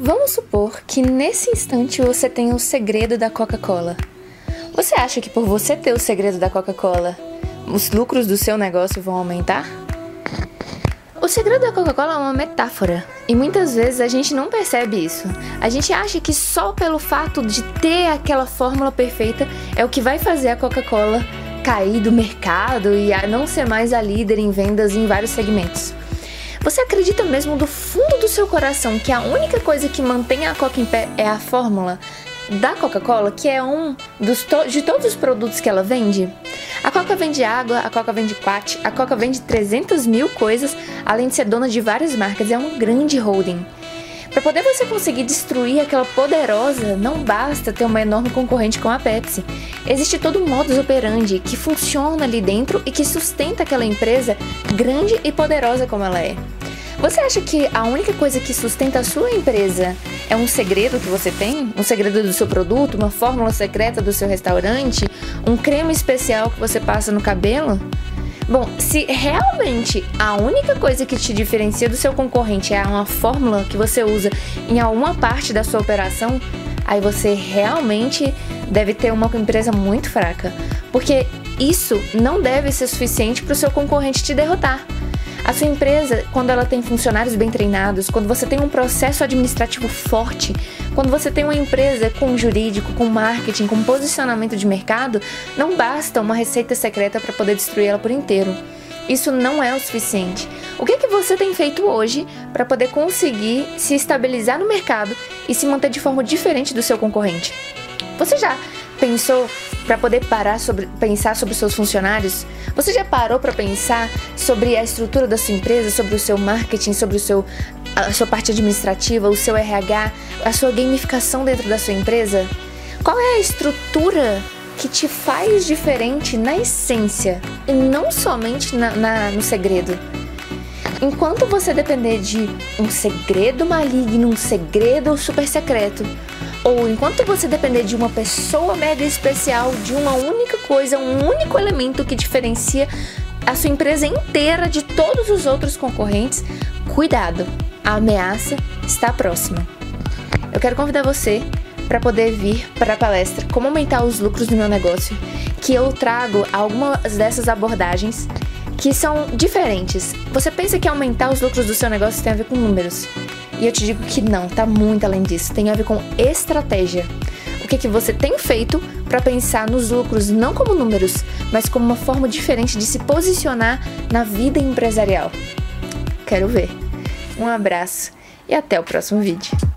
Vamos supor que nesse instante você tem o segredo da Coca-Cola. Você acha que por você ter o segredo da Coca-Cola, os lucros do seu negócio vão aumentar? O segredo da Coca-Cola é uma metáfora e muitas vezes a gente não percebe isso. A gente acha que só pelo fato de ter aquela fórmula perfeita é o que vai fazer a Coca-Cola cair do mercado e a não ser mais a líder em vendas em vários segmentos. Você acredita mesmo do fundo do seu coração que a única coisa que mantém a Coca em pé é a fórmula da Coca-Cola, que é um dos to de todos os produtos que ela vende? A Coca vende água, a Coca vende quat, a Coca vende 300 mil coisas, além de ser dona de várias marcas, é um grande holding. Para poder você conseguir destruir aquela poderosa, não basta ter uma enorme concorrente com a Pepsi. Existe todo um modus operandi que funciona ali dentro e que sustenta aquela empresa grande e poderosa como ela é. Você acha que a única coisa que sustenta a sua empresa é um segredo que você tem? Um segredo do seu produto? Uma fórmula secreta do seu restaurante? Um creme especial que você passa no cabelo? Bom, se realmente a única coisa que te diferencia do seu concorrente é uma fórmula que você usa em alguma parte da sua operação, aí você realmente deve ter uma empresa muito fraca, porque isso não deve ser suficiente para o seu concorrente te derrotar. A sua empresa, quando ela tem funcionários bem treinados, quando você tem um processo administrativo forte, quando você tem uma empresa com jurídico, com marketing, com posicionamento de mercado, não basta uma receita secreta para poder destruir ela por inteiro. Isso não é o suficiente. O que é que você tem feito hoje para poder conseguir se estabilizar no mercado e se manter de forma diferente do seu concorrente? Você já pensou para poder parar sobre pensar sobre seus funcionários? Você já parou para pensar sobre a estrutura da sua empresa, sobre o seu marketing, sobre o seu a sua parte administrativa, o seu RH, a sua gamificação dentro da sua empresa? Qual é a estrutura que te faz diferente na essência e não somente na, na, no segredo? Enquanto você depender de um segredo maligno, um segredo super secreto, ou enquanto você depender de uma pessoa mega especial, de uma única coisa, um único elemento que diferencia a sua empresa inteira de todos os outros concorrentes, cuidado, a ameaça está próxima. Eu quero convidar você para poder vir para a palestra Como aumentar os lucros do meu negócio, que eu trago algumas dessas abordagens que são diferentes. Você pensa que aumentar os lucros do seu negócio tem a ver com números? E eu te digo que não, tá muito além disso. Tem a ver com estratégia. O que, que você tem feito para pensar nos lucros não como números, mas como uma forma diferente de se posicionar na vida empresarial? Quero ver. Um abraço e até o próximo vídeo.